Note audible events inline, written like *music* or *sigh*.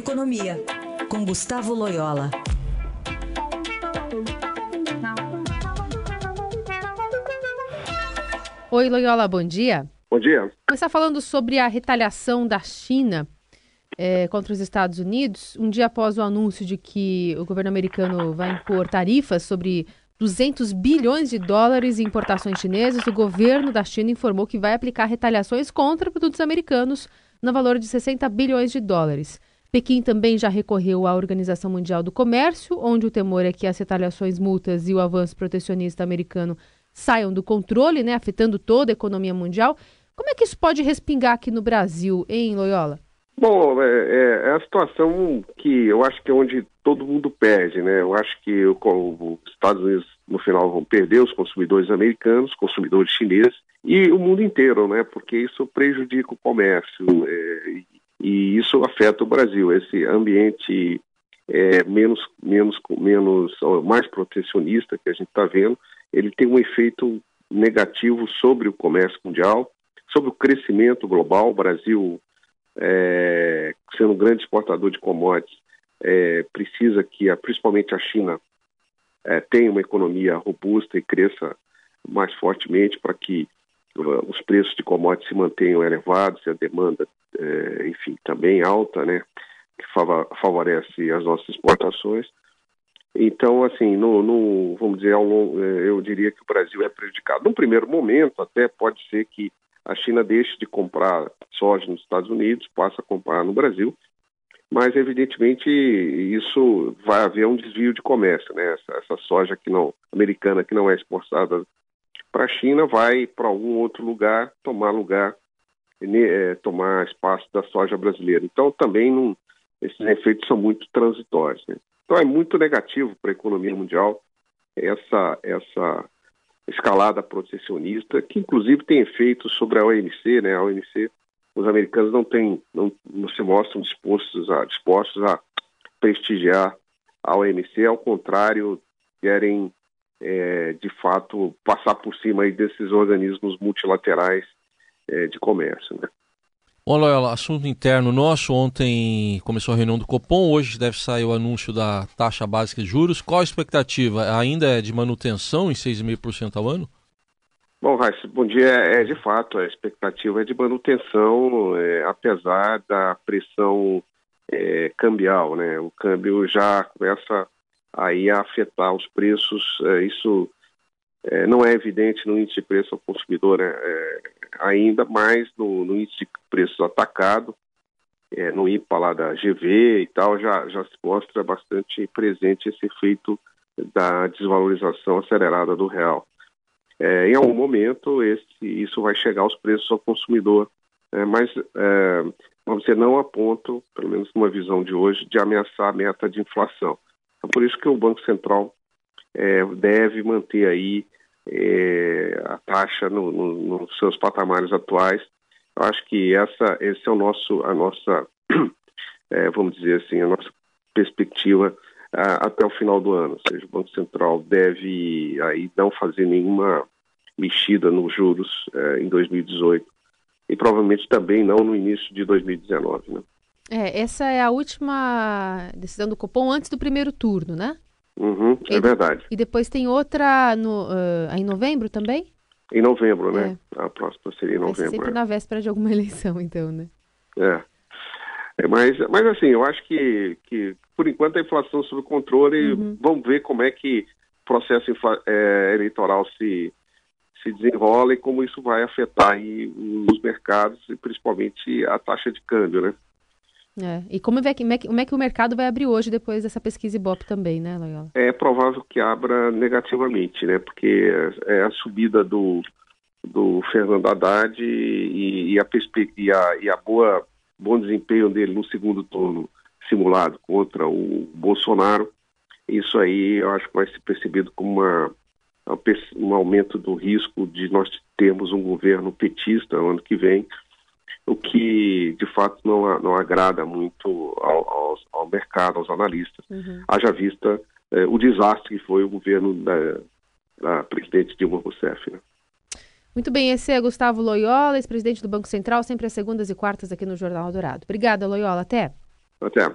Economia, com Gustavo Loyola. Oi, Loyola, bom dia. Bom dia. Começar falando sobre a retaliação da China é, contra os Estados Unidos, um dia após o anúncio de que o governo americano vai impor tarifas sobre 200 bilhões de dólares em importações chinesas, o governo da China informou que vai aplicar retaliações contra produtos americanos no valor de 60 bilhões de dólares. Pequim também já recorreu à Organização Mundial do Comércio, onde o temor é que as retaliações, multas e o avanço protecionista americano saiam do controle, né, afetando toda a economia mundial. Como é que isso pode respingar aqui no Brasil, hein, Loyola? Bom, é, é, é a situação que eu acho que é onde todo mundo perde, né? Eu acho que o, os Estados Unidos no final vão perder os consumidores americanos, consumidores chineses e o mundo inteiro, né? Porque isso prejudica o comércio é, e isso afeta o Brasil. Esse ambiente é, menos, menos, menos, mais protecionista que a gente está vendo, ele tem um efeito negativo sobre o comércio mundial, sobre o crescimento global. O Brasil, é, sendo um grande exportador de commodities, é, precisa que, principalmente a China, é, tenha uma economia robusta e cresça mais fortemente para que os preços de commodities se mantenham elevados e a demanda, é, enfim, também alta, né, que favorece as nossas exportações. Então, assim, no, no, vamos dizer, longo, é, eu diria que o Brasil é prejudicado. Num primeiro momento, até pode ser que a China deixe de comprar soja nos Estados Unidos, passe a comprar no Brasil, mas evidentemente isso vai haver um desvio de comércio, né? Essa, essa soja que não americana que não é exportada para a China vai para algum outro lugar tomar lugar, é, tomar espaço da soja brasileira. Então também não, esses efeitos são muito transitórios. Né? Então é muito negativo para a economia mundial essa essa escalada protecionista que inclusive tem efeitos sobre a OMC, né? A OMC os americanos não têm, não, não se mostram dispostos a, dispostos a prestigiar a OMC, ao contrário, querem é, de fato passar por cima desses organismos multilaterais é, de comércio. Né? Loyola, assunto interno nosso. Ontem começou a reunião do Copom, hoje deve sair o anúncio da taxa básica de juros. Qual a expectativa? Ainda é de manutenção em 6,5% ao ano? Bom, Raíssa, bom dia. É, de fato, a expectativa é de manutenção, é, apesar da pressão é, cambial, né? O câmbio já começa aí a afetar os preços. É, isso é, não é evidente no índice de preço ao consumidor né? É, ainda, mas no, no, índice de preços atacado, no IPA lá da GV e tal, já, já se mostra bastante presente esse efeito da desvalorização acelerada do real é, em algum momento esse, isso vai chegar aos preços ao consumidor, é, mas é, vamos dizer, não a ponto, pelo menos numa visão de hoje, de ameaçar a meta de inflação. É por isso que o Banco Central é, deve manter aí é, a taxa no, no, nos seus patamares atuais. Eu acho que essa, esse é o nosso, a nossa, *clears throat* é, vamos dizer assim, a nossa perspectiva até o final do ano. Ou seja, o Banco Central deve aí não fazer nenhuma mexida nos juros eh, em 2018 e provavelmente também não no início de 2019. Né? É, essa é a última decisão do Copom antes do primeiro turno, né? Uhum, é e, verdade. E depois tem outra no, uh, em novembro também? Em novembro, né? É. A próxima seria em novembro. É sempre é. na véspera de alguma *laughs* eleição, então, né? É. é. mas, mas assim, eu acho que, que por enquanto a inflação sob controle, uhum. vamos ver como é que o processo é, eleitoral se, se desenrola e como isso vai afetar aí os mercados e principalmente a taxa de câmbio, né? É. E como é, que, como é que o mercado vai abrir hoje depois dessa pesquisa Ibope também, né, Loyola? É provável que abra negativamente, né? Porque é a subida do, do Fernando Haddad e, e, a, e, a, e a boa bom desempenho dele no segundo turno simulado contra o Bolsonaro, isso aí eu acho que vai ser percebido como uma um aumento do risco de nós termos um governo petista no ano que vem, o que de fato não, não agrada muito ao, ao, ao mercado, aos analistas, uhum. haja vista eh, o desastre que foi o governo da, da presidente Dilma Rousseff. Né? Muito bem, esse é Gustavo Loyola, ex-presidente do Banco Central, sempre às segundas e quartas aqui no Jornal Dourado. Obrigada, Loyola. Até. Até.